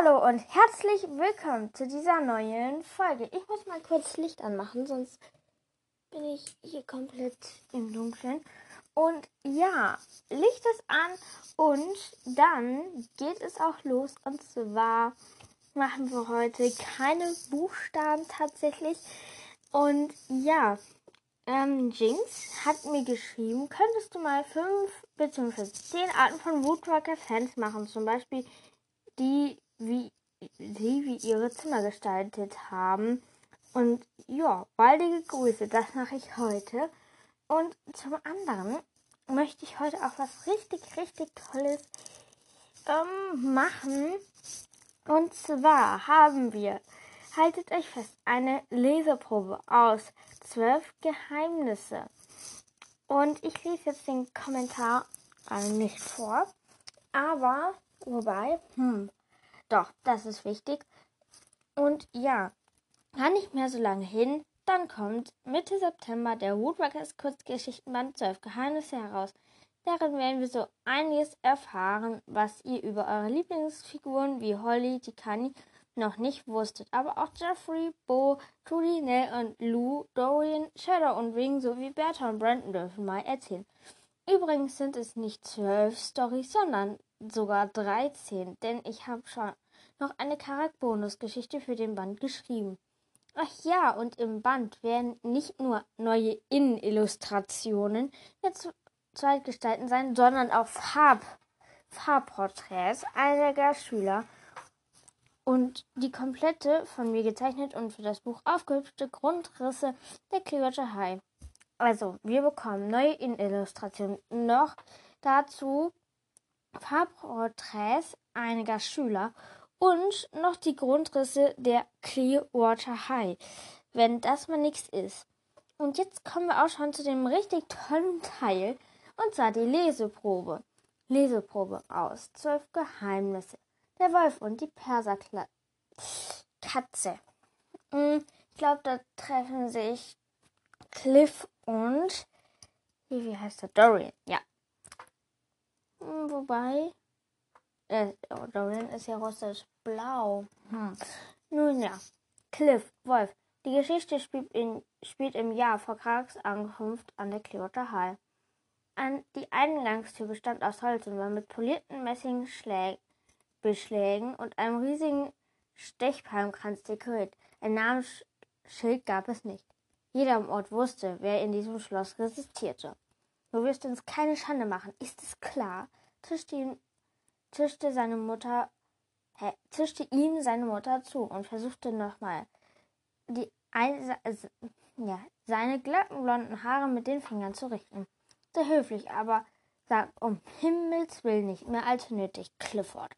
Hallo und herzlich willkommen zu dieser neuen Folge. Ich muss mal kurz Licht anmachen, sonst bin ich hier komplett im Dunkeln. Und ja, Licht ist an und dann geht es auch los. Und zwar machen wir heute keine Buchstaben tatsächlich. Und ja, ähm, Jinx hat mir geschrieben, könntest du mal fünf bzw. zehn Arten von Woodwalker-Fans machen? Zum Beispiel die, wie sie wie ihre Zimmer gestaltet haben. Und ja, baldige Grüße, das mache ich heute. Und zum anderen möchte ich heute auch was richtig, richtig Tolles ähm, machen. Und zwar haben wir, haltet euch fest, eine Leseprobe aus zwölf Geheimnisse. Und ich lese jetzt den Kommentar äh, nicht vor, aber Wobei, hm, doch, das ist wichtig. Und ja, gar nicht mehr so lange hin, dann kommt Mitte September der Woodwalkers Kurzgeschichtenband 12 Geheimnisse heraus. Darin werden wir so einiges erfahren, was ihr über eure Lieblingsfiguren wie Holly, Tikani noch nicht wusstet. Aber auch Jeffrey, Bo, Trudy, Nell und Lou, Dorian, Shadow und Ring sowie Bertha und Brandon dürfen mal erzählen. Übrigens sind es nicht zwölf Storys, sondern sogar 13, denn ich habe schon noch eine Charakterbonusgeschichte für den Band geschrieben. Ach ja, und im Band werden nicht nur neue Innenillustrationen der Zweitgestalten sein, sondern auch Farb, Farbporträts einiger Schüler und die komplette von mir gezeichnet und für das Buch aufgehübschte Grundrisse der Clearwater High. Also, wir bekommen neue Innenillustrationen. Noch dazu Farbporträts einiger Schüler und noch die Grundrisse der Clearwater High, wenn das mal nichts ist. Und jetzt kommen wir auch schon zu dem richtig tollen Teil, und zwar die Leseprobe. Leseprobe aus Zwölf Geheimnisse. Der Wolf und die Perserkatze. Hm, ich glaube, da treffen sich Cliff und wie heißt der? Dorian. Ja, wobei. Äh, oh, Dorian ist ja russisch-blau. Hm. Nun ja. Cliff, Wolf. Die Geschichte spielt, in, spielt im Jahr vor Kraks Ankunft an der Clearwater High. An die Eingangstür bestand aus Holz und war mit polierten Messingbeschlägen und einem riesigen Stechpalmkranz dekoriert. Ein Namensschild gab es nicht. Jeder im Ort wusste, wer in diesem Schloss resistierte. Du wirst uns keine Schande machen, ist es klar? Zischte, ihn, zischte seine Mutter, hä, zischte ihm seine Mutter zu und versuchte nochmal, die ein, also, ja, seine glatten blonden Haare mit den Fingern zu richten. Sehr höflich, aber sagt um Himmels Willen nicht mehr als nötig, Clifford.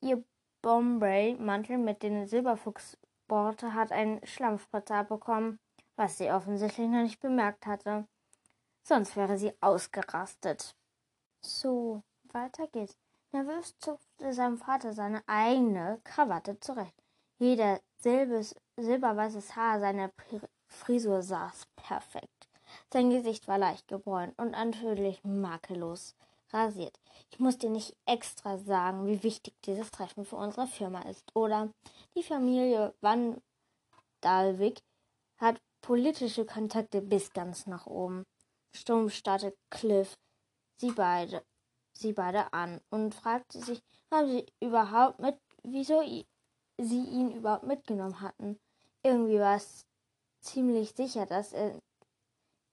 Ihr Bombay-Mantel mit den Silberfuchsborte hat einen Schlammspritzer abbekommen, was sie offensichtlich noch nicht bemerkt hatte sonst wäre sie ausgerastet. So, weiter geht's. Nervös zupfte sein Vater seine eigene Krawatte zurecht. Jeder silbes, silberweißes Haar seiner Frisur saß perfekt. Sein Gesicht war leicht gebräunt und natürlich makellos rasiert. Ich muss dir nicht extra sagen, wie wichtig dieses Treffen für unsere Firma ist, oder? Die Familie Van Dalvik hat politische Kontakte bis ganz nach oben. Stumm starrte Cliff sie beide, sie beide an und fragte sich, warum sie überhaupt mit, wieso sie ihn überhaupt mitgenommen hatten. Irgendwie war es ziemlich sicher, dass er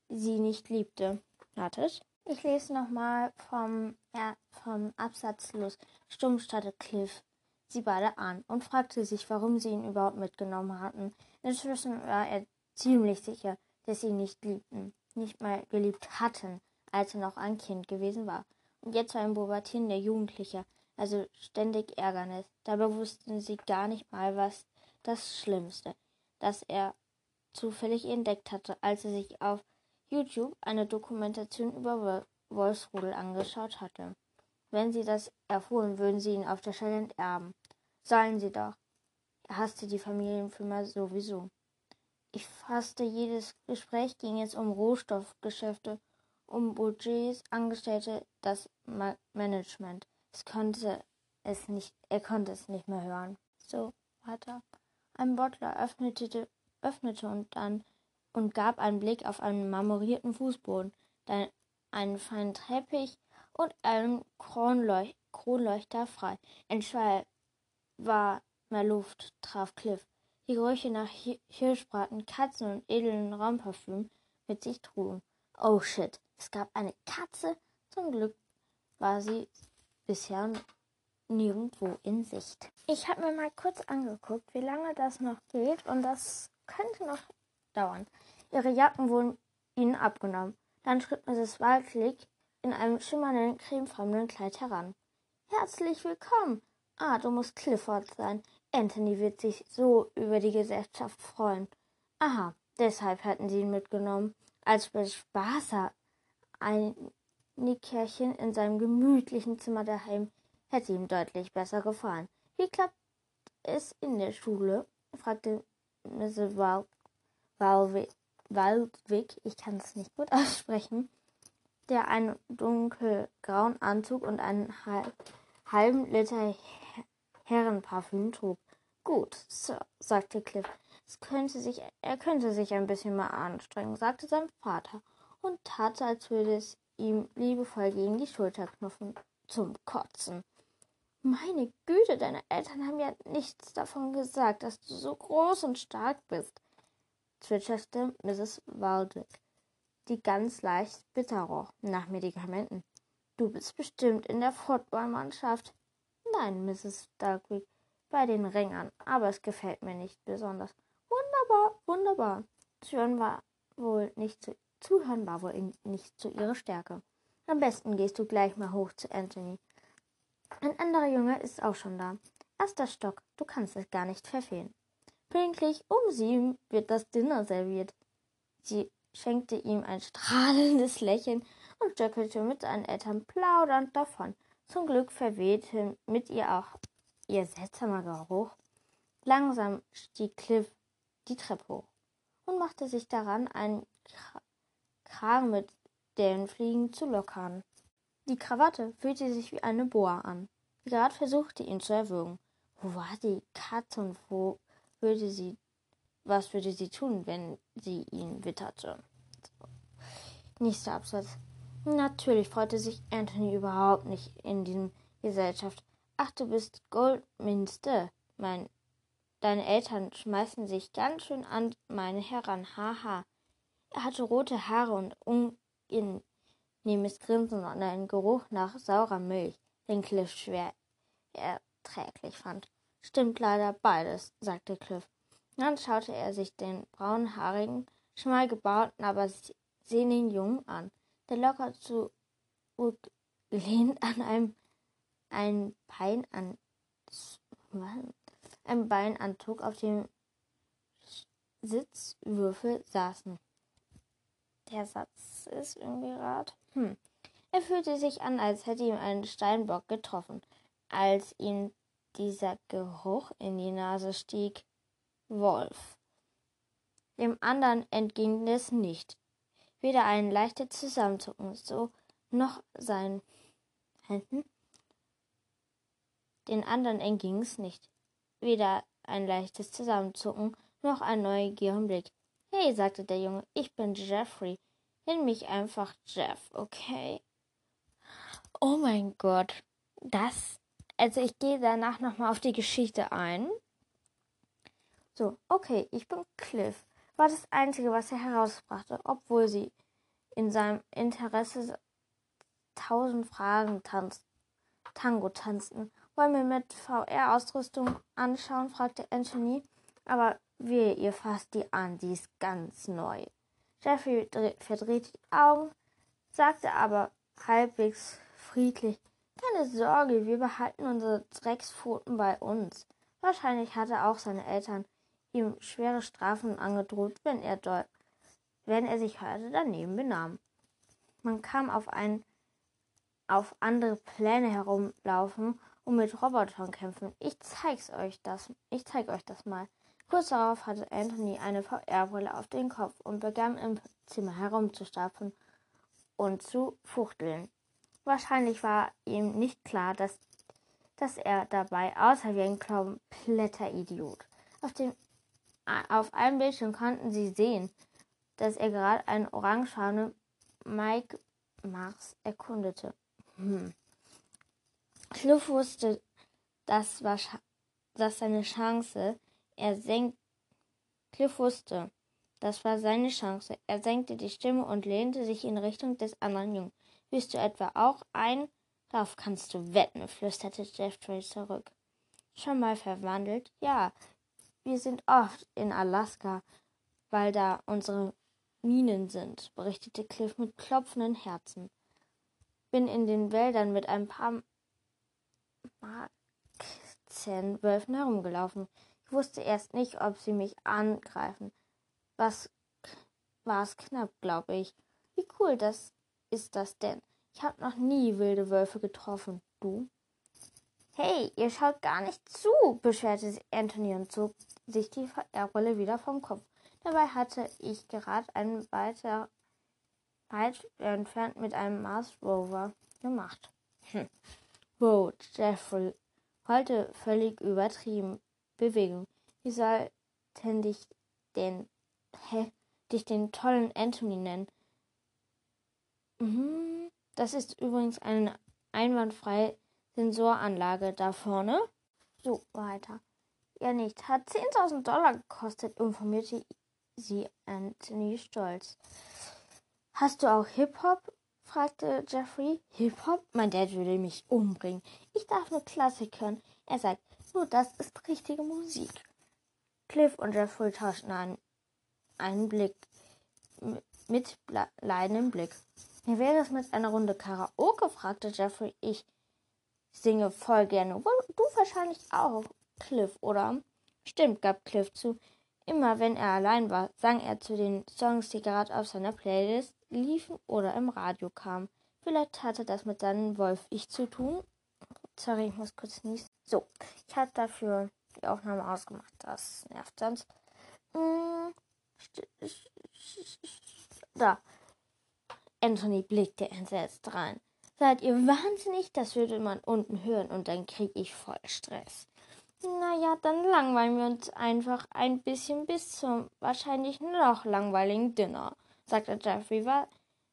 sie nicht liebte. Wartet. Ich lese nochmal vom, ja, vom Absatz los. Stumm starrte Cliff sie beide an und fragte sich, warum sie ihn überhaupt mitgenommen hatten. Inzwischen war er ziemlich sicher, dass sie ihn nicht liebten nicht mal geliebt hatten, als er noch ein Kind gewesen war. Und jetzt war ein pubertierender Jugendlicher, also ständig Ärgernis. Dabei wussten sie gar nicht mal, was das Schlimmste, das er zufällig entdeckt hatte, als er sich auf YouTube eine Dokumentation über Wolfsrudel angeschaut hatte. Wenn sie das erfuhren, würden sie ihn auf der Stelle enterben. Sollen sie doch. Er hasste die Familienfirma sowieso. Ich fasste jedes Gespräch ging es um Rohstoffgeschäfte, um Budgets, Angestellte, das Ma Management. Es konnte es nicht, er konnte es nicht mehr hören. So weiter. Ein Bottler öffnete, öffnete und dann und gab einen Blick auf einen marmorierten Fußboden, dann einen feinen Teppich und einen Kronleuch Kronleuchter frei. Entschwall war mehr Luft, traf Cliff. Die Gerüche nach Hirschbraten, Katzen und edlen Raumparfüm mit sich trugen. Oh shit, es gab eine Katze. Zum Glück war sie bisher nirgendwo in Sicht. Ich habe mir mal kurz angeguckt, wie lange das noch geht und das könnte noch dauern. Ihre Jacken wurden ihnen abgenommen. Dann schritt Mrs. Waldlick in einem schimmernden, cremefarbenen Kleid heran. Herzlich willkommen. Ah, du musst Clifford sein. Anthony wird sich so über die Gesellschaft freuen. Aha, deshalb hatten sie ihn mitgenommen. Als Bespaßer ein Nickerchen in seinem gemütlichen Zimmer daheim hätte ihm deutlich besser gefallen. Wie klappt es in der Schule? fragte Mrs. Waldwick, ich kann es nicht gut aussprechen, der einen dunkelgrauen Anzug und einen halben Liter Herrenparfüm trug. Gut, Sir, sagte Cliff. Es könnte sich, er könnte sich ein bisschen mal anstrengen, sagte sein Vater und tat, als würde es ihm liebevoll gegen die Schulter knuffen, zum Kotzen. Meine Güte, deine Eltern haben ja nichts davon gesagt, dass du so groß und stark bist, zwitscherte Mrs. Waldwick, die ganz leicht bitter roch nach Medikamenten. Du bist bestimmt in der Footballmannschaft. Nein, Mrs. Dugwick, bei den Ringern, aber es gefällt mir nicht besonders. Wunderbar, wunderbar. Zuhören war wohl nicht zu, zuhören war wohl nicht zu ihrer Stärke. Am besten gehst du gleich mal hoch zu Anthony. Ein anderer Junge ist auch schon da. Erster Stock, du kannst es gar nicht verfehlen. Pünktlich um sieben wird das Dinner serviert. Sie schenkte ihm ein strahlendes Lächeln und stöckelte mit seinen Eltern plaudernd davon. Zum Glück verwehte mit ihr auch ihr seltsamer Geruch. Langsam stieg Cliff die Treppe hoch und machte sich daran, einen Kragen mit den Fliegen zu lockern. Die Krawatte fühlte sich wie eine Boa an. Gerard versuchte ihn zu erwürgen. Wo war die Katze und wo würde sie, was würde sie tun, wenn sie ihn witterte? Nächster Absatz. Natürlich freute sich Anthony überhaupt nicht in diesem Gesellschaft. Ach, du bist Goldminster. Mein, deine Eltern schmeißen sich ganz schön an meine heran. Haha. Er hatte rote Haare und unangenehmes Grinsen und einen Geruch nach saurer Milch, den Cliff schwer erträglich fand. Stimmt leider beides, sagte Cliff. Dann schaute er sich den braunhaarigen, schmal gebauten, aber sehnigen Jungen an, der locker zurücklehnt an einem ein Bein an ein Beinanzug auf dem Sitzwürfel saßen. Der Satz ist irgendwie rad. Hm. Er fühlte sich an, als hätte ihm ein Steinbock getroffen, als ihm dieser Geruch in die Nase stieg. Wolf. Dem anderen entging es nicht. Weder ein leichtes Zusammenzucken, so noch sein Händen den anderen entging es nicht. Weder ein leichtes Zusammenzucken noch ein neugierigen Blick. Hey, sagte der Junge, ich bin Jeffrey. Nenn mich einfach Jeff, okay? Oh mein Gott. Das. Also ich gehe danach nochmal auf die Geschichte ein. So, okay, ich bin Cliff. War das Einzige, was er herausbrachte, obwohl sie in seinem Interesse tausend Fragen tanzt, Tango tanzten wollen wir mit VR-Ausrüstung anschauen? fragte Anthony. Aber wehe, ihr fasst die an, die ist ganz neu. Jeffrey verdrehte die Augen, sagte aber halbwegs friedlich, keine Sorge, wir behalten unsere Dreckspfoten bei uns. Wahrscheinlich hatte auch seine Eltern ihm schwere Strafen angedroht, wenn er dort, wenn er sich heute daneben benahm. Man kam auf einen, auf andere Pläne herumlaufen und mit Robotern kämpfen. Ich zeig's euch das. Ich zeig euch das mal. Kurz darauf hatte Anthony eine VR-Brille auf den Kopf und begann im Zimmer herumzustapfen und zu fuchteln. Wahrscheinlich war ihm nicht klar, dass, dass er dabei aussah wie ein kompletter Idiot. Auf, dem, auf einem Bildschirm konnten sie sehen, dass er gerade einen orangefarbenen Mike Mars erkundete. Hm. Schluff wusste, das war das seine Chance. Er senkt. Cliff wusste, das war seine Chance. Er senkte die Stimme und lehnte sich in Richtung des anderen Jungen. Bist du etwa auch ein? Darauf kannst du wetten, flüsterte Jeffrey zurück. Schon mal verwandelt? Ja, wir sind oft in Alaska, weil da unsere Minen sind, berichtete Cliff mit klopfenden Herzen. Bin in den Wäldern mit ein paar Marzenwölfen herumgelaufen. Ich wusste erst nicht, ob sie mich angreifen. Was war es knapp, glaube ich. Wie cool das ist das denn? Ich habe noch nie wilde Wölfe getroffen. Du? Hey, ihr schaut gar nicht zu, beschwerte sich Anthony und zog sich die VR-Rolle wieder vom Kopf. Dabei hatte ich gerade einen weiter weit entfernt mit einem Mars Rover gemacht. Hm. Wow, Jeffrey, heute völlig übertrieben. Bewegung. Wie sollten dich den, hä, dich den tollen Anthony nennen? Mhm. Das ist übrigens eine einwandfreie Sensoranlage da vorne. So, weiter. Ja, nicht. Hat 10.000 Dollar gekostet, informierte sie Anthony stolz. Hast du auch Hip-Hop? fragte Jeffrey. Hip-Hop? Mein Dad würde mich umbringen. Ich darf nur Klassik hören. Er sagt, nur das ist richtige Musik. Cliff und Jeffrey tauschten einen, einen Blick mit leidendem Blick. Wie wäre es mit einer Runde Karaoke? fragte Jeffrey. Ich singe voll gerne. Du wahrscheinlich auch, Cliff, oder? Stimmt, gab Cliff zu. Immer wenn er allein war, sang er zu den Songs, die gerade auf seiner Playlist liefen oder im Radio kamen. Vielleicht hatte das mit seinem Wolf-Ich zu tun. Sorry, ich muss kurz niesen. So, ich habe dafür die Aufnahme ausgemacht. Das nervt sonst. Hm, da. Anthony blickte entsetzt rein. Seid ihr wahnsinnig? Das würde man unten hören und dann krieg ich voll Stress. Naja, dann langweilen wir uns einfach ein bisschen bis zum wahrscheinlich noch langweiligen Dinner, sagte Jeffrey, war,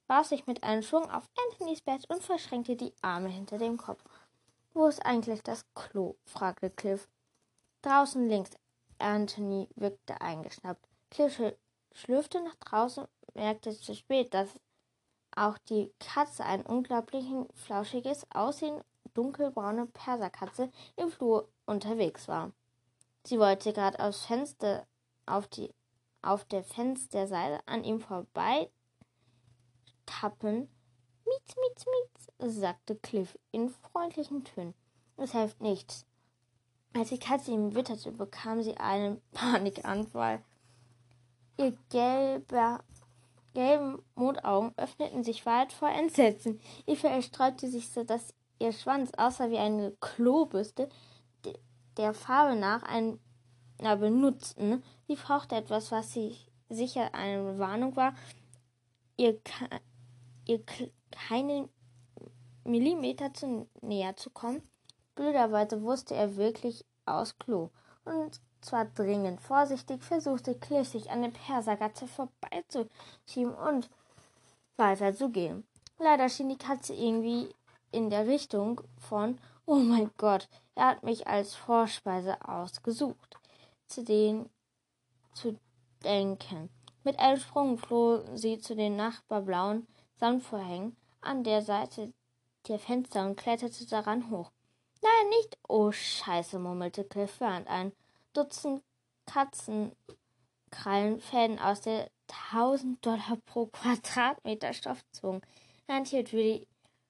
warf sich mit einem Schwung auf Anthonys Bett und verschränkte die Arme hinter dem Kopf. Wo ist eigentlich das Klo? fragte Cliff. Draußen links. Anthony wirkte eingeschnappt. Cliff schlürfte nach draußen, merkte zu spät, dass auch die Katze ein unglaublich flauschiges Aussehen dunkelbraune Perserkatze im Flur unterwegs war. Sie wollte gerade aufs Fenster auf die auf der Fensterseite an ihm vorbei tappen. Mietz, mietz, mietz, sagte Cliff in freundlichen Tönen. Es hilft nichts. Als die Katze ihm witterte, bekam sie einen Panikanfall. Ihr gelber gelben Mondaugen öffneten sich weit vor Entsetzen. Eva sträubte sich so, dass ihr Schwanz aussah wie eine Klobürste, der Farbe nach einer benutzten. Sie brauchte etwas, was sie sicher eine Warnung war, ihr, ihr keinen Millimeter zu näher zu kommen. Blöderweise wusste er wirklich aus Klo. Und zwar dringend. Vorsichtig versuchte sich an der Persergatze vorbeizuschieben und weiterzugehen. Leider schien die Katze irgendwie in der Richtung von Oh mein Gott, er hat mich als Vorspeise ausgesucht, zu den zu denken. Mit einem Sprung floh sie zu den nachbarblauen Samtvorhängen an der Seite der Fenster und kletterte daran hoch. Nein, nicht. Oh, Scheiße, murmelte Cliff, während ein Dutzend Katzenkrallenfäden aus der 1000 Dollar pro Quadratmeter Stoff zogen. Garantiert würde,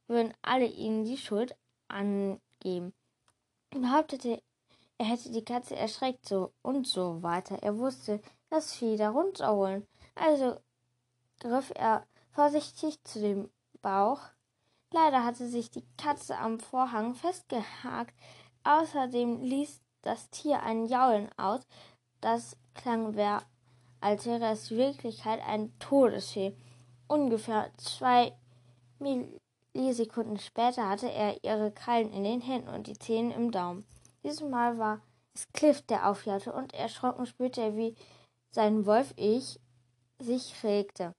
würden alle ihnen die Schuld angeben. Er behauptete, er hätte die Katze erschreckt so und so weiter. Er wusste, das Vieh da runterholen. Also griff er vorsichtig zu dem Bauch. Leider hatte sich die Katze am Vorhang festgehakt. Außerdem ließ das Tier ein Jaulen aus. Das klang, wär, als wäre es Wirklichkeit ein Todesfee. Ungefähr zwei Millisekunden später hatte er ihre Krallen in den Händen und die Zähne im Daumen. Dieses Mal war es Cliff, der aufjaute, und erschrocken spürte er, wie sein Wolf-Ich sich regte.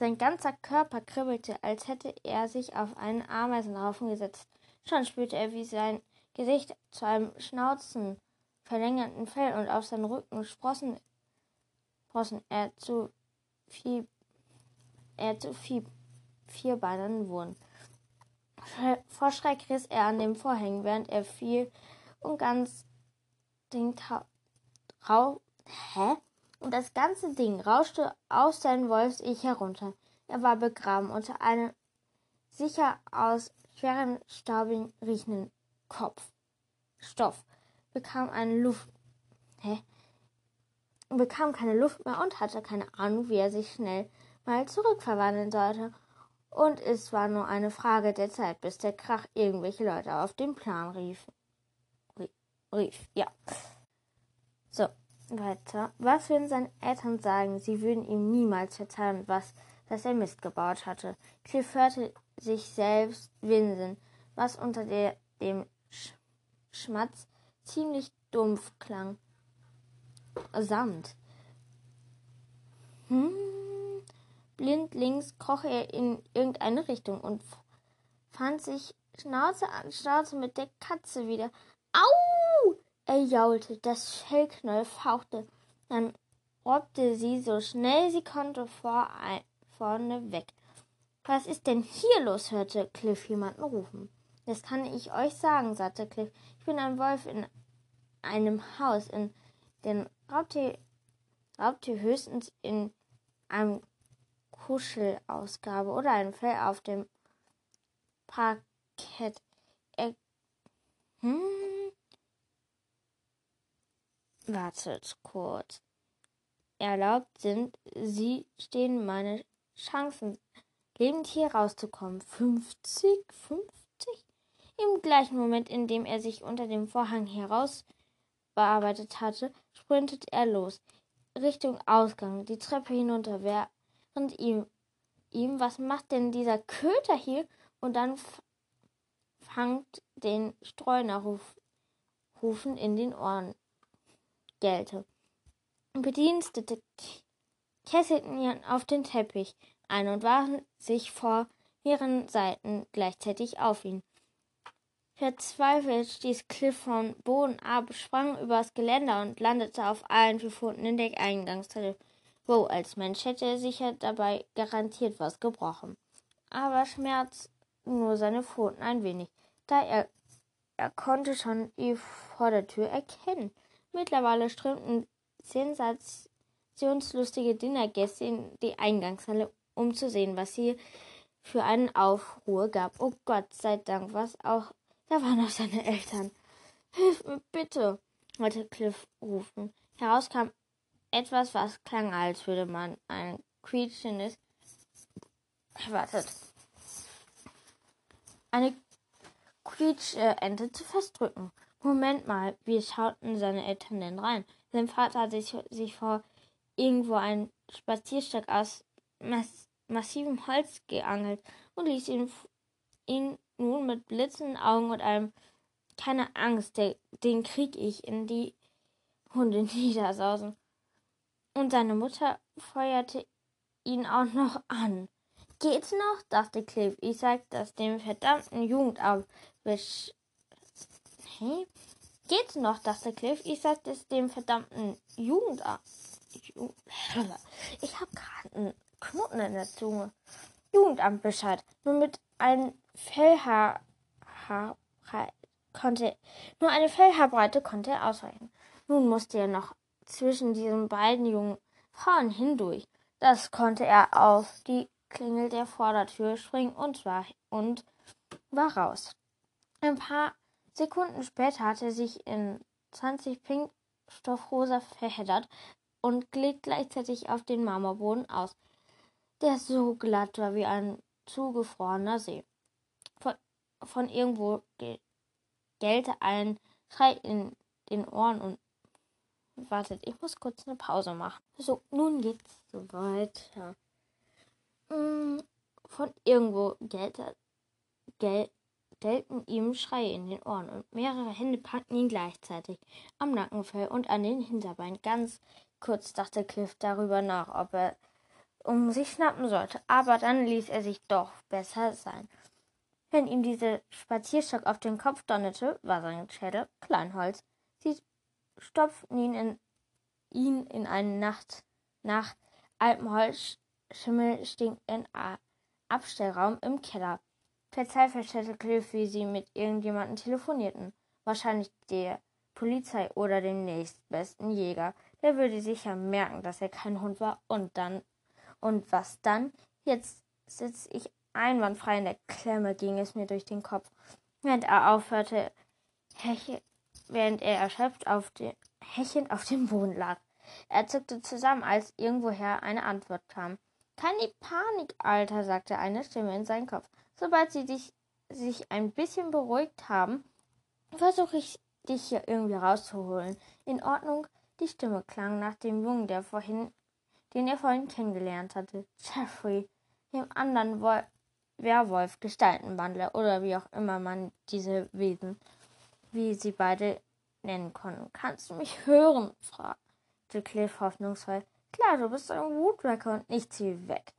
Sein ganzer Körper kribbelte, als hätte er sich auf einen Ameisenhaufen gesetzt. Schon spürte er, wie sein Gesicht zu einem Schnauzen verlängerten Fell und auf seinen Rücken Sprossen, Sprossen er zu viel, er zu viel Vierbeinern wurden. Vor Schreck riss er an dem Vorhängen, während er fiel und ganz Ding rau hä? Und das ganze Ding rauschte aus seinem Wolfs-Ich herunter. Er war begraben unter einem sicher aus schweren, staubigen, riechenden Kopf. Stoff bekam eine Luft. Hä? bekam keine Luft mehr und hatte keine Ahnung, wie er sich schnell mal zurückverwandeln sollte. Und es war nur eine Frage der Zeit, bis der Krach irgendwelche Leute auf den Plan rief. Rief, ja. So, weiter. Was würden seine Eltern sagen? Sie würden ihm niemals verzeihen, was, dass er Mist gebaut hatte. Cliff hörte sich selbst winseln, was unter der, dem Sch Schmatz ziemlich dumpf klang. Samt. Hm. Blindlings kroch er in irgendeine Richtung und fand sich Schnauze an Schnauze mit der Katze wieder. Au! Er jaulte, das Fellknäuel fauchte. Dann robbte sie so schnell sie konnte vor, vorne weg. Was ist denn hier los? hörte Cliff jemanden rufen. Das kann ich euch sagen, sagte Cliff. Ich bin ein Wolf in einem Haus, in den Raubtier, Raubtier höchstens in einem Kuschelausgabe oder ein Fell auf dem Parkett. Er, hm? Wartet kurz. Erlaubt sind sie, stehen meine Chancen, lebend hier rauszukommen. 50? 50? Im gleichen Moment, in dem er sich unter dem Vorhang herausbearbeitet hatte, sprintete er los. Richtung Ausgang, die Treppe hinunter, während ihm, ihm, was macht denn dieser Köter hier? Und dann fangt den Streunerruf rufen in den Ohren gellte. Bedienstete kesselten ihn auf den Teppich ein und warfen sich vor ihren Seiten gleichzeitig auf ihn. Verzweifelt stieß Cliff vom Boden ab, sprang übers Geländer und landete auf allen vier Pfoten in der Eingangstreppe. Wo als Mensch hätte er sicher dabei garantiert was gebrochen. Aber schmerz nur seine Pfoten ein wenig, da er, er konnte schon die Vordertür erkennen. Mittlerweile strömten sensationslustige Dinnergäste in die Eingangshalle, um zu sehen, was hier für einen Aufruhr gab. Oh Gott sei Dank, was auch da waren auch seine Eltern. Hilf mir bitte, wollte Cliff rufen. Heraus kam etwas, was klang, als würde man ein quietschendes erwartet. Eine Quietschente zu festdrücken. Moment mal, wie schauten seine Eltern denn rein? Sein Vater hatte sich, sich vor irgendwo einen Spazierstock aus mass massivem Holz geangelt und ließ ihn, ihn nun mit blitzenden Augen und einem keine Angst, der, den krieg ich in die Hunde niedersausen. Und seine Mutter feuerte ihn auch noch an. Geht's noch? dachte Cliff. Ich sag das dem verdammten Jugendamt. Hey? Geht's noch? dachte Cliff. Ich sag das dem verdammten Jugendamt. Ich hab gerade einen Knoten in der Zunge. Jugendamt Bescheid. Nur mit einem Fellhaar konnte nur eine Fellhaarbreite konnte er ausweichen. Nun musste er noch zwischen diesen beiden jungen Frauen hindurch. Das konnte er auf die Klingel der Vordertür springen und war und war raus. Ein paar Sekunden später hatte er sich in 20 Pinkstoffrosa verheddert und glitt gleichzeitig auf den Marmorboden aus, der so glatt war wie ein zugefrorener See von irgendwo gellte ein Schrei in den Ohren und wartet, ich muss kurz eine Pause machen. So, nun geht's so weiter. Mm, von irgendwo gellte gellten ihm Schreie in den Ohren und mehrere Hände packten ihn gleichzeitig am Nackenfell und an den Hinterbeinen. Ganz kurz dachte Cliff darüber nach, ob er um sich schnappen sollte, aber dann ließ er sich doch besser sein. Wenn ihm dieser Spazierstock auf den Kopf donnerte, war sein Schädel Kleinholz. Sie stopften ihn in, ihn in eine Nacht nach Alpenholzschimmel stinkenden Abstellraum im Keller. Verzweifelt stellte Cliff, wie sie mit irgendjemandem telefonierten. Wahrscheinlich der Polizei oder dem nächstbesten Jäger. Der würde sicher merken, dass er kein Hund war. Und dann, und was dann? Jetzt sitze ich einwandfrei in der Klemme, ging es mir durch den Kopf, während er aufhörte, heche, während er erschöpft auf de, hechend auf dem Boden lag. Er zuckte zusammen, als irgendwoher eine Antwort kam. Keine Panik, Alter, sagte eine Stimme in seinen Kopf. Sobald sie dich, sich ein bisschen beruhigt haben, versuche ich dich hier irgendwie rauszuholen. In Ordnung? Die Stimme klang nach dem Jungen, der vorhin, den er vorhin kennengelernt hatte. Jeffrey, dem anderen Wol Werwolf, Gestaltenwandler oder wie auch immer man diese Wesen, wie sie beide nennen konnten. Kannst du mich hören? fragte Cliff hoffnungsvoll. Klar, du bist ein Woodwrecker und nichts wie weg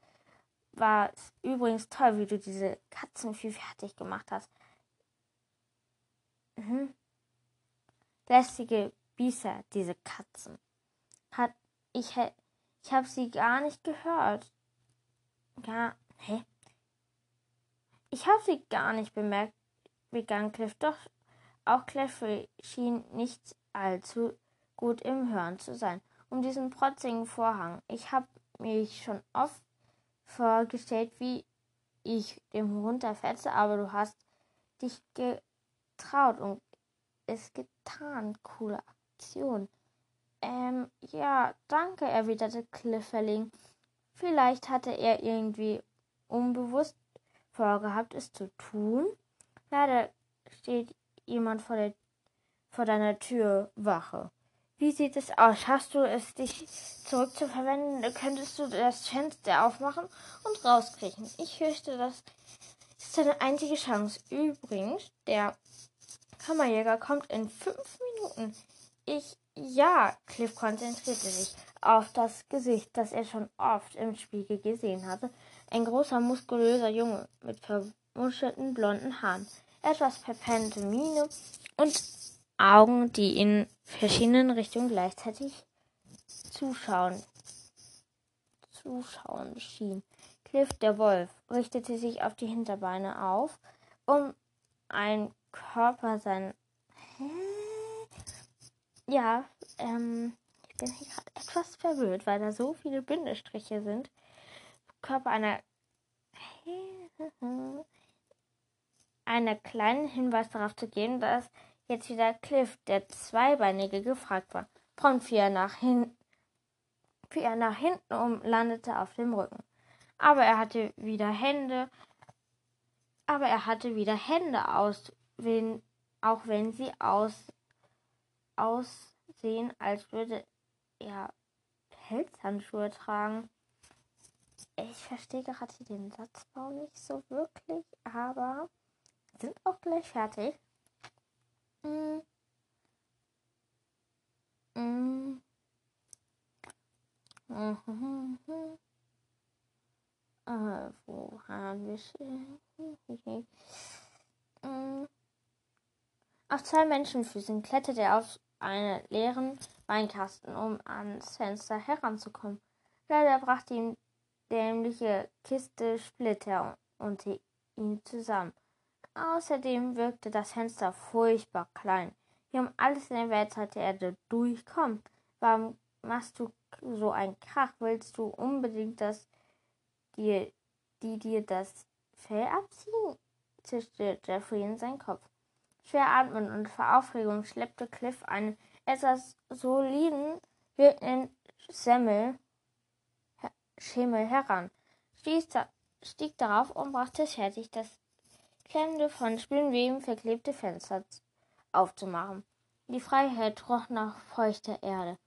war es übrigens toll, wie du diese Katzenvieh fertig gemacht hast. Mhm. Lästige Biester, diese Katzen. Hat ich ich habe sie gar nicht gehört. Ja, hä? Ich habe sie gar nicht bemerkt, begann Cliff. Doch auch Cliff schien nicht allzu gut im Hören zu sein. Um diesen protzigen Vorhang. Ich habe mich schon oft vorgestellt, wie ich dem Hund erfetze, aber du hast dich getraut und es getan. Coole Aktion. Ähm, ja, danke, erwiderte Clifferling. Vielleicht hatte er irgendwie unbewusst vorgehabt, es zu tun. Leider steht jemand vor, der, vor deiner Tür Wache. Wie sieht es aus? Hast du es, dich zurückzuverwenden? Könntest du das Fenster aufmachen und rauskriechen? Ich fürchte, das ist deine einzige Chance. Übrigens, der Kammerjäger kommt in fünf Minuten. Ich, ja, Cliff konzentrierte sich auf das Gesicht, das er schon oft im Spiegel gesehen hatte. Ein großer, muskulöser Junge mit vermuschelten blonden Haaren, etwas verpennte Miene und Augen, die in verschiedenen Richtungen gleichzeitig zuschauen, zuschauen schien. Cliff der Wolf richtete sich auf die Hinterbeine auf, um ein Körper sein. Hä? Ja, ähm, ich bin hier gerade etwas verwirrt, weil da so viele Bindestriche sind. Körper einer einer kleinen Hinweis darauf zu geben, dass jetzt wieder Cliff, der Zweibeinige, gefragt war. Prompt fiel er nach, hin fiel er nach hinten um, landete auf dem Rücken. Aber er hatte wieder Hände, aber er hatte wieder Hände aus, wenn, auch wenn sie aus, aussehen, als würde er Pelzhandschuhe tragen. Ich verstehe gerade den Satzbau nicht so wirklich, aber sind auch gleich fertig. Mm. Mm. Mhm. Äh, wo haben wir mm. Auf zwei Menschenfüßen klettert er auf einen leeren Weinkasten, um ans Fenster heranzukommen. Leider brachte ihm dämliche Kiste Splitter unter ihm zusammen. Außerdem wirkte das Fenster furchtbar klein. Wie um alles in der Welt sollte er da durchkommen. Warum machst du so einen Krach? Willst du unbedingt, dass dir, die dir das Fell abziehen? zischte Jeffrey in seinen Kopf. Schwer atmend und vor Aufregung schleppte Cliff einen etwas soliden, wirkenden Semmel, Schemel heran, stieß stieg darauf und brachte fertig, das klemmende, von Spinnweben verklebte Fenster aufzumachen. Die Freiheit roch nach feuchter Erde.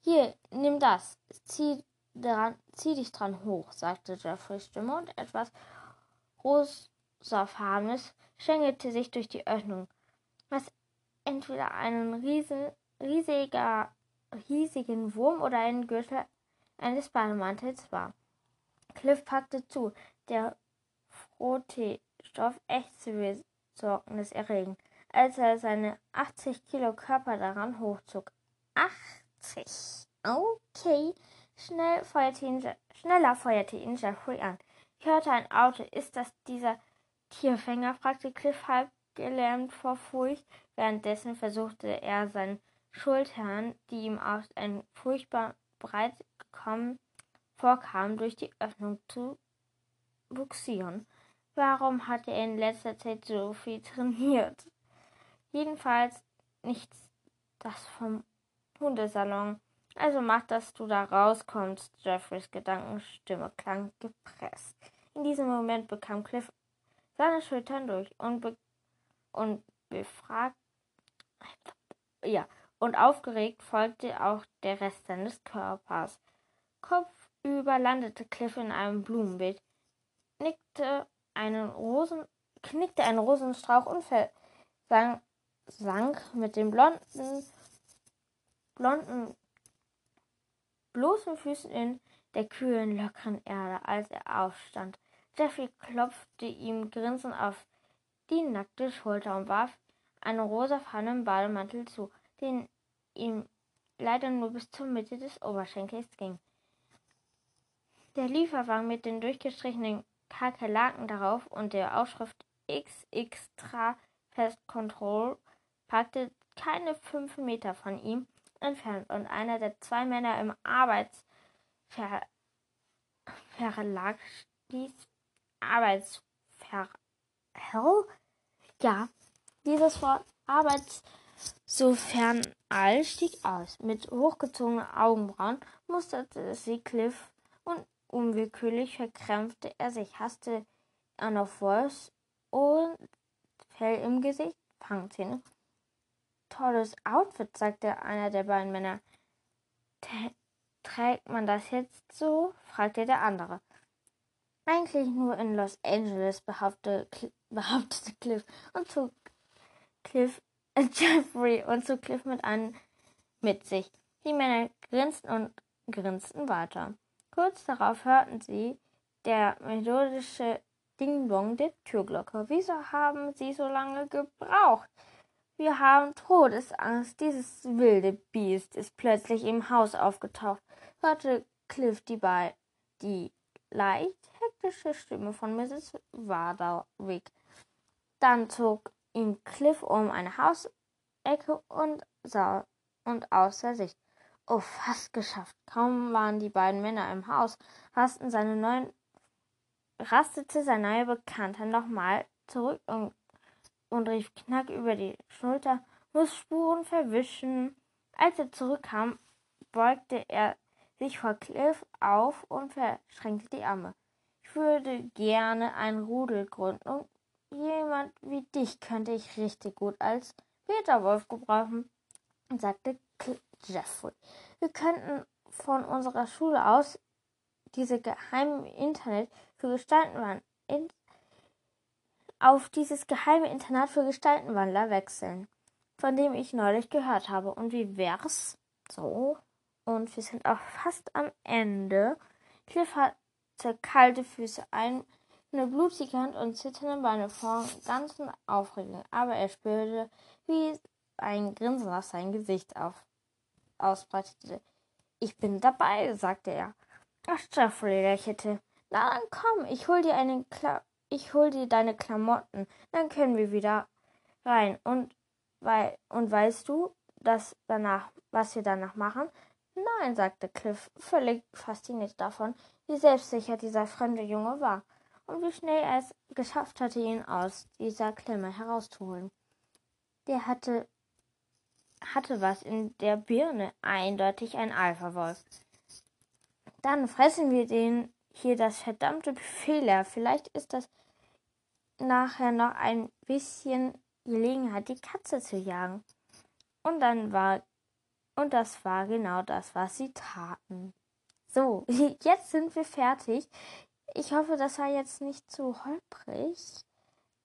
Hier, nimm das. Zieh, dran, zieh dich dran hoch, sagte Jeffreys Stimme und etwas rosafarbenes schlängelte sich durch die Öffnung, was entweder einen riesen, riesiger, riesigen Wurm oder ein Gürtel eines Bademantels war. Cliff packte zu. Der Frotteestoff ächzte besorgniserregend, als er seine 80 Kilo Körper daran hochzog. 80. Okay. Schnell feuerte ihn, schneller feuerte ihn Jeffrey an. Ich hörte ein Auto. Ist das dieser Tierfänger? fragte Cliff halb gelähmt vor Furcht. Währenddessen versuchte er seinen Schultern, die ihm aus ein furchtbar breit gekommen vorkam, durch die Öffnung zu buxieren. Warum hatte er in letzter Zeit so viel trainiert? Jedenfalls nichts das vom Hundesalon. Also mach, dass du da rauskommst. Jeffreys Gedankenstimme klang gepresst. In diesem Moment bekam Cliff seine Schultern durch und, be und befragt. Ja, und aufgeregt folgte auch der Rest seines Körpers. Kopfüber landete Cliff in einem Blumenbeet, nickte einen Rosen, knickte einen Rosenstrauch und sang, sank mit den blonden, blonden, bloßen Füßen in der kühlen, lockeren Erde, als er aufstand. Jeffrey klopfte ihm grinsend auf die nackte Schulter und warf einen rosafarbenen Bademantel zu, den ihm leider nur bis zur Mitte des Oberschenkels ging. Der Lieferwagen mit den durchgestrichenen Kakerlaken darauf und der Aufschrift XXtra Fest Control packte keine fünf Meter von ihm entfernt und einer der zwei Männer im Arbeitsverlag stieß Arbeitsver Ja, dieses Wort Arbeits sofern all stieg aus. Mit hochgezogenen Augenbrauen musterte sie Cliff und Unwillkürlich verkrampfte er sich, hasste er noch Voice und Fell im Gesicht, Fangzähne. Tolles Outfit, sagte einer der beiden Männer. Trägt man das jetzt so? fragte der andere. Eigentlich nur in Los Angeles, behauptete, behauptete Cliff und zog Cliff, äh, Jeffrey und zog Cliff mit an mit sich. Die Männer grinsten und grinsten weiter. Kurz darauf hörten sie der melodische Ding-Dong der Türglocke. Wieso haben Sie so lange gebraucht? Wir haben Todesangst. Dieses wilde Biest ist plötzlich im Haus aufgetaucht, hörte Cliff die, bei die leicht hektische Stimme von Mrs. Wardowick. Dann zog ihn Cliff um eine Hausecke und sah und außer Sicht. Oh, fast geschafft. Kaum waren die beiden Männer im Haus, rasten seine neuen, rastete sein neuer Bekannter nochmal zurück und, und rief knack über die Schulter, muss Spuren verwischen. Als er zurückkam, beugte er sich vor Cliff auf und verschränkte die Arme. Ich würde gerne ein Rudel gründen und jemand wie dich könnte ich richtig gut als Peterwolf gebrauchen, sagte Jeffrey. Wir könnten von unserer Schule aus diese geheime Internet für in, auf dieses geheime Internat für Gestaltenwandler wechseln, von dem ich neulich gehört habe. Und wie wär's? So. Und wir sind auch fast am Ende. Cliff hatte kalte Füße, eine blutige Hand und zitternde Beine vor ganzen Aufregung. Aber er spürte, wie ein Grinsen auf sein Gesicht auf ausbreitete. Ich bin dabei, sagte er. Ach, Jeffrey lächelte. Na dann komm, ich hol dir eine Kla ich hol dir deine Klamotten, dann können wir wieder rein. Und weil und weißt du, dass danach, was wir danach machen? Nein, sagte Cliff, völlig fasziniert davon, wie selbstsicher dieser fremde Junge war und wie schnell er es geschafft hatte, ihn aus dieser Klemme herauszuholen. Der hatte hatte was in der Birne, eindeutig ein Alpha-Wolf. Dann fressen wir den hier das verdammte Fehler. Vielleicht ist das nachher noch ein bisschen Gelegenheit, die Katze zu jagen. Und dann war, und das war genau das, was sie taten. So, jetzt sind wir fertig. Ich hoffe, das war jetzt nicht zu holprig.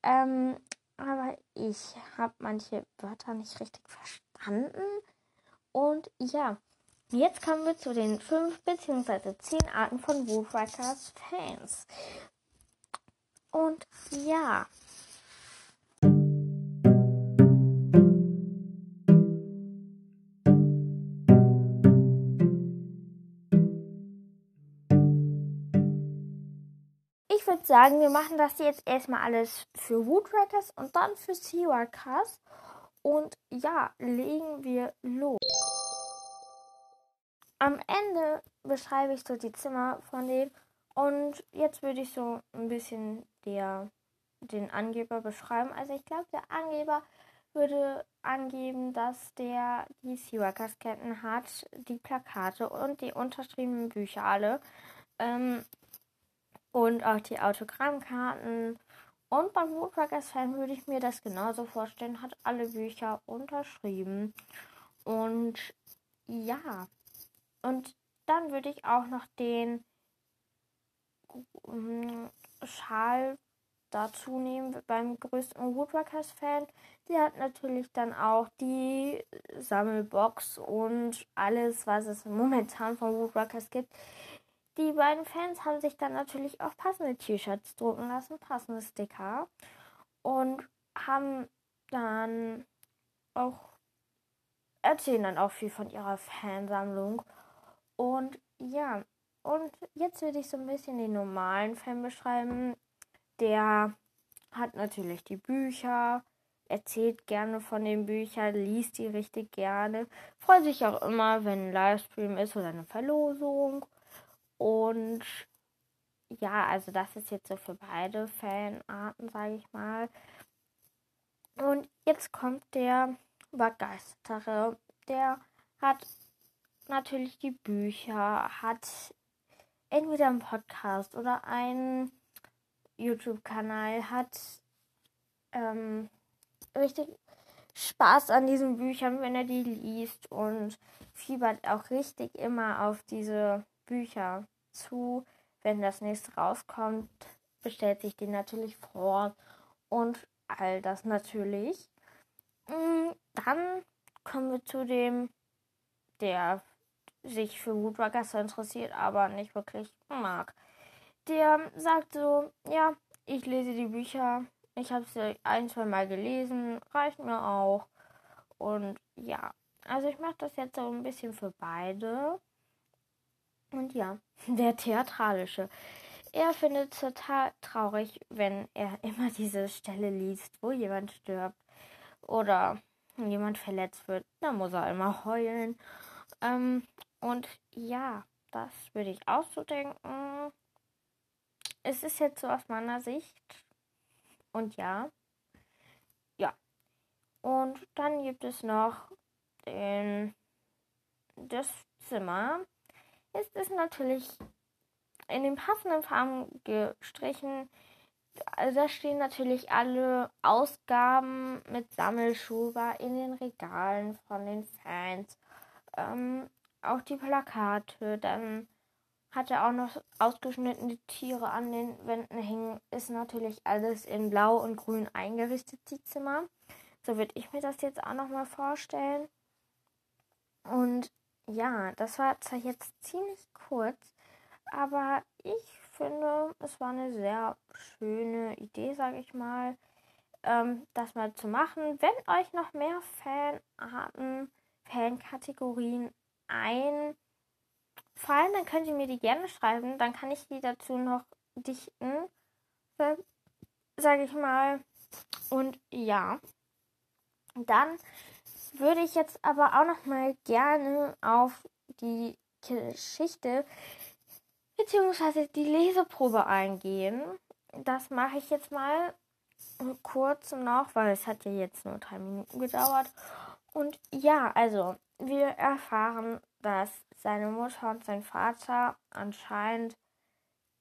Ähm, aber ich habe manche Wörter nicht richtig verstanden. Und ja, jetzt kommen wir zu den fünf bzw. zehn Arten von Woodwalkers Fans. Und ja. Ich würde sagen, wir machen das jetzt erstmal alles für Woodwriters und dann für Seawalkers. Und ja, legen wir los. Am Ende beschreibe ich so die Zimmer von denen und jetzt würde ich so ein bisschen der, den Angeber beschreiben. Also ich glaube, der Angeber würde angeben, dass der die Seawalkers-Ketten hat, die Plakate und die unterschriebenen Bücher alle. Ähm, und auch die Autogrammkarten. Und beim Woodwalkers-Fan würde ich mir das genauso vorstellen, hat alle Bücher unterschrieben. Und ja, und dann würde ich auch noch den ähm, Schal dazu nehmen beim größten Woodwalkers-Fan. Die hat natürlich dann auch die Sammelbox und alles, was es momentan von Woodwalkers gibt. Die beiden Fans haben sich dann natürlich auch passende T-Shirts drucken lassen, passende Sticker und haben dann auch erzählen dann auch viel von ihrer Fansammlung und ja, und jetzt würde ich so ein bisschen den normalen Fan beschreiben. Der hat natürlich die Bücher, erzählt gerne von den Büchern, liest die richtig gerne, freut sich auch immer, wenn ein Livestream ist oder eine Verlosung. Und ja, also das ist jetzt so für beide Fanarten, sage ich mal. Und jetzt kommt der Begeistertere. Der hat natürlich die Bücher, hat entweder einen Podcast oder einen YouTube-Kanal, hat ähm, richtig Spaß an diesen Büchern, wenn er die liest und fiebert auch richtig immer auf diese Bücher zu. Wenn das nächste rauskommt, bestellt sich die natürlich vor und all das natürlich. Mm, dann kommen wir zu dem, der sich für Woodwalkers interessiert, aber nicht wirklich mag. Der sagt so, ja, ich lese die Bücher, ich habe sie ein, zwei Mal gelesen, reicht mir auch. Und ja, also ich mache das jetzt so ein bisschen für beide. Und ja, der Theatralische. Er findet es total traurig, wenn er immer diese Stelle liest, wo jemand stirbt oder jemand verletzt wird. Da muss er immer heulen. Ähm, und ja, das würde ich auch so denken. Es ist jetzt so aus meiner Sicht. Und ja. Ja. Und dann gibt es noch den, das Zimmer. Es ist natürlich in den passenden Farben gestrichen. Also da stehen natürlich alle Ausgaben mit Sammelschuber in den Regalen von den Fans. Ähm, auch die Plakate. Dann hat er auch noch ausgeschnittene Tiere an den Wänden hängen. Ist natürlich alles in Blau und Grün eingerichtet, die Zimmer. So würde ich mir das jetzt auch noch mal vorstellen. Und ja, das war zwar jetzt ziemlich kurz, aber ich finde, es war eine sehr schöne Idee, sage ich mal, ähm, das mal zu machen. Wenn euch noch mehr Fanarten, Fankategorien einfallen, dann könnt ihr mir die gerne schreiben. Dann kann ich die dazu noch dichten, sage ich mal. Und ja, dann würde ich jetzt aber auch noch mal gerne auf die Geschichte bzw. die Leseprobe eingehen. Das mache ich jetzt mal kurz noch, weil es hat ja jetzt nur drei Minuten gedauert. Und ja, also wir erfahren, dass seine Mutter und sein Vater anscheinend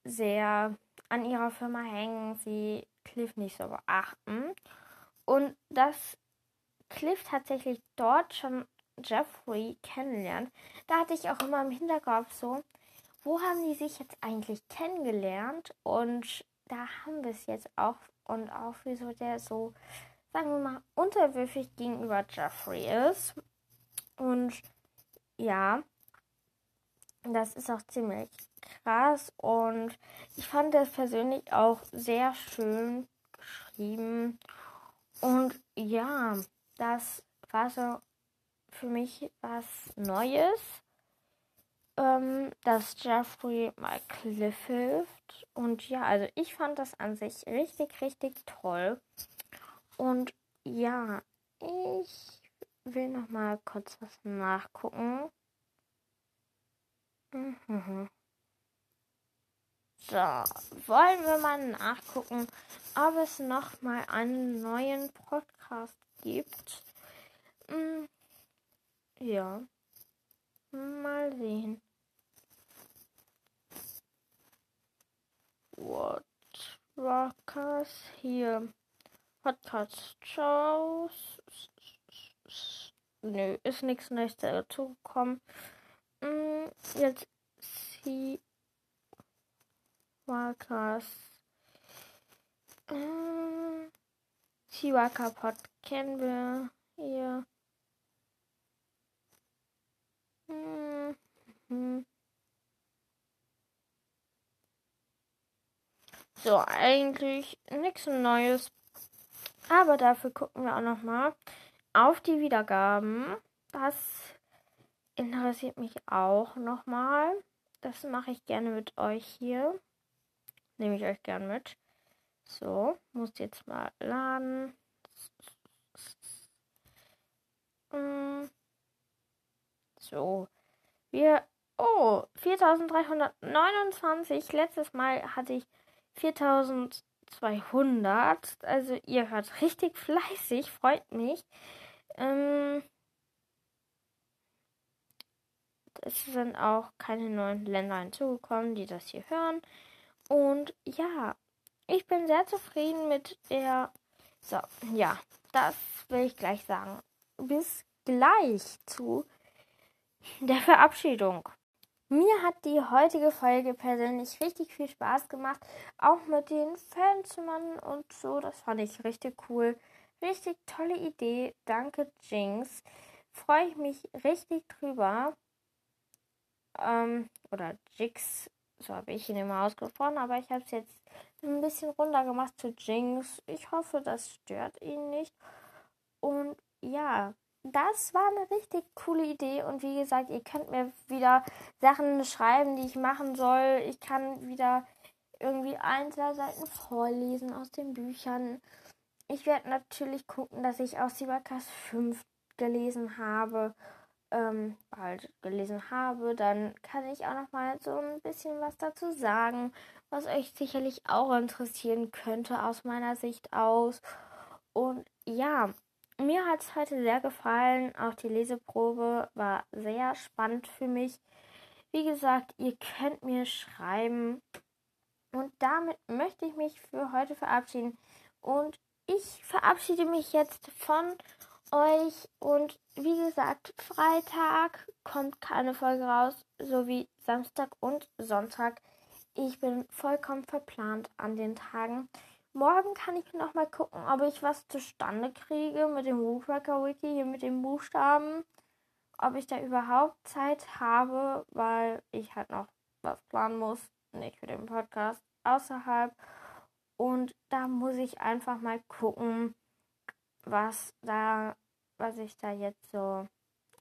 sehr an ihrer Firma hängen, sie Cliff nicht so beachten. Und dass Cliff tatsächlich dort schon Jeffrey kennenlernt, da hatte ich auch immer im Hinterkopf so, wo haben die sich jetzt eigentlich kennengelernt? Und da haben wir es jetzt auch. Und auch wieso der so, sagen wir mal, unterwürfig gegenüber Jeffrey ist. Und ja, das ist auch ziemlich krass. Und ich fand das persönlich auch sehr schön geschrieben. Und ja, das war so für mich was Neues, ähm, dass Jeffrey mal Cliff hilft. Und ja, also ich fand das an sich richtig, richtig toll. Und ja, ich will noch mal kurz was nachgucken. Mhm. So, wollen wir mal nachgucken, ob es noch mal einen neuen Podcast gibt. Hm, ja. Mal sehen. What Rockers hier. Podcast Shows. Nö, ist nichts Neues dazugekommen. Mm, jetzt sie Workers. Mm, Chiwaka Pod kennen wir hier. Mhm. So, eigentlich nichts Neues. Aber dafür gucken wir auch noch mal auf die Wiedergaben. Das interessiert mich auch noch mal. Das mache ich gerne mit euch hier. Nehme ich euch gerne mit. So, muss jetzt mal laden. Hm. So. Wir. Oh, 4329. Letztes Mal hatte ich 4200. Also, ihr hört richtig fleißig. Freut mich. Ähm. Es sind auch keine neuen Länder hinzugekommen, die das hier hören. Und ja, ich bin sehr zufrieden mit der. So, ja, das will ich gleich sagen. Bis gleich zu der Verabschiedung. Mir hat die heutige Folge persönlich richtig viel Spaß gemacht. Auch mit den Fanzimmern und so. Das fand ich richtig cool. Richtig tolle Idee. Danke, Jinx. Freue ich mich richtig drüber. Ähm, oder Jix. So habe ich ihn immer ausgesprochen. Aber ich habe es jetzt ein bisschen runter gemacht zu Jinx. Ich hoffe, das stört ihn nicht. Und ja, das war eine richtig coole Idee. Und wie gesagt, ihr könnt mir wieder Sachen schreiben, die ich machen soll. Ich kann wieder irgendwie ein, zwei Seiten vorlesen aus den Büchern. Ich werde natürlich gucken, dass ich aus Cybercast 5 gelesen habe. Ähm, halt gelesen habe, dann kann ich auch noch mal so ein bisschen was dazu sagen, was euch sicherlich auch interessieren könnte aus meiner Sicht aus. Und ja, mir hat es heute sehr gefallen. Auch die Leseprobe war sehr spannend für mich. Wie gesagt, ihr könnt mir schreiben. Und damit möchte ich mich für heute verabschieden. Und ich verabschiede mich jetzt von euch. Und wie gesagt, Freitag kommt keine Folge raus, sowie Samstag und Sonntag. Ich bin vollkommen verplant an den Tagen. Morgen kann ich noch mal gucken, ob ich was zustande kriege mit dem Woofracker Wiki, hier mit den Buchstaben. Ob ich da überhaupt Zeit habe, weil ich halt noch was planen muss. Nicht für den Podcast außerhalb. Und da muss ich einfach mal gucken, was da, was ich da jetzt so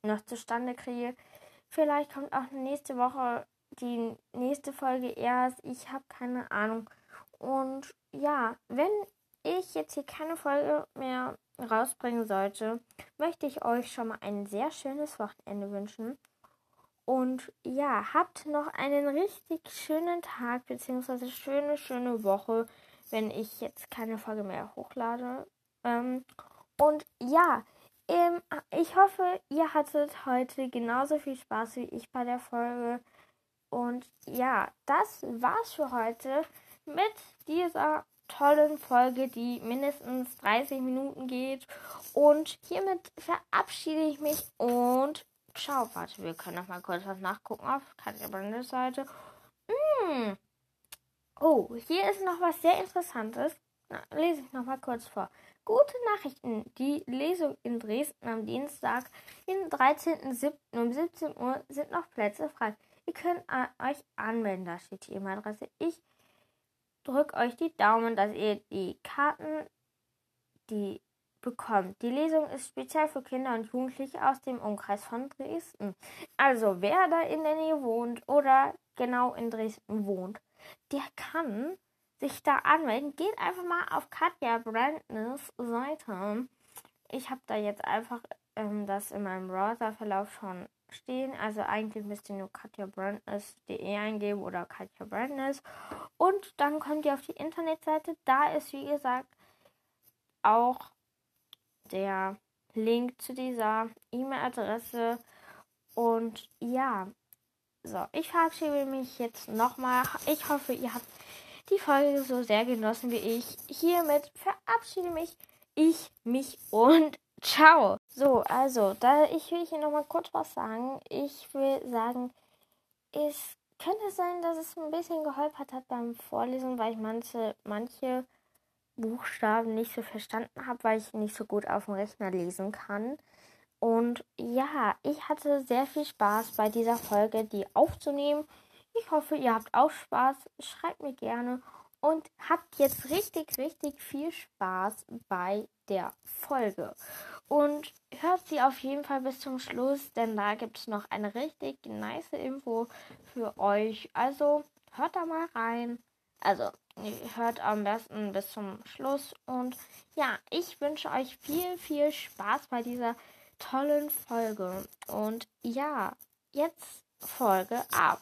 noch zustande kriege. Vielleicht kommt auch nächste Woche die nächste Folge erst. Ich habe keine Ahnung. Und ja, wenn ich jetzt hier keine Folge mehr rausbringen sollte, möchte ich euch schon mal ein sehr schönes Wochenende wünschen. Und ja, habt noch einen richtig schönen Tag bzw. schöne, schöne Woche, wenn ich jetzt keine Folge mehr hochlade. Ähm, und ja, ähm, ich hoffe, ihr hattet heute genauso viel Spaß wie ich bei der Folge. Und ja, das war's für heute mit dieser tollen Folge, die mindestens 30 Minuten geht. Und hiermit verabschiede ich mich und ciao. Warte, wir können noch mal kurz was nachgucken auf Katja Seite. Mm. Oh, hier ist noch was sehr Interessantes. Na, lese ich noch mal kurz vor. Gute Nachrichten. Die Lesung in Dresden am Dienstag, den 13.07. um 17 Uhr sind noch Plätze frei. Ihr könnt euch anmelden. Da steht die E-Mail-Adresse. Ich drücke euch die Daumen, dass ihr die Karten, die bekommt. Die Lesung ist speziell für Kinder und Jugendliche aus dem Umkreis von Dresden. Also wer da in der Nähe wohnt oder genau in Dresden wohnt, der kann sich da anmelden. Geht einfach mal auf Katja Brandners Seite. Ich habe da jetzt einfach ähm, das in meinem Browserverlauf schon stehen. Also eigentlich müsst ihr nur katjabrandness.de eingeben oder Katja Brandness. Und dann kommt ihr auf die Internetseite. Da ist, wie gesagt, auch der Link zu dieser E-Mail-Adresse. Und ja, so, ich verabschiede mich jetzt nochmal. Ich hoffe, ihr habt die Folge so sehr genossen wie ich. Hiermit verabschiede mich ich mich und ciao. So, also, da ich will hier nochmal kurz was sagen. Ich will sagen, es könnte sein, dass es ein bisschen geholpert hat beim Vorlesen, weil ich manche, manche Buchstaben nicht so verstanden habe, weil ich nicht so gut auf dem Rechner lesen kann. Und ja, ich hatte sehr viel Spaß bei dieser Folge, die aufzunehmen. Ich hoffe, ihr habt auch Spaß. Schreibt mir gerne und habt jetzt richtig, richtig viel Spaß bei der Folge. Und hört sie auf jeden Fall bis zum Schluss, denn da gibt es noch eine richtig nice Info für euch. Also hört da mal rein. Also hört am besten bis zum Schluss. Und ja, ich wünsche euch viel, viel Spaß bei dieser tollen Folge. Und ja, jetzt Folge ab.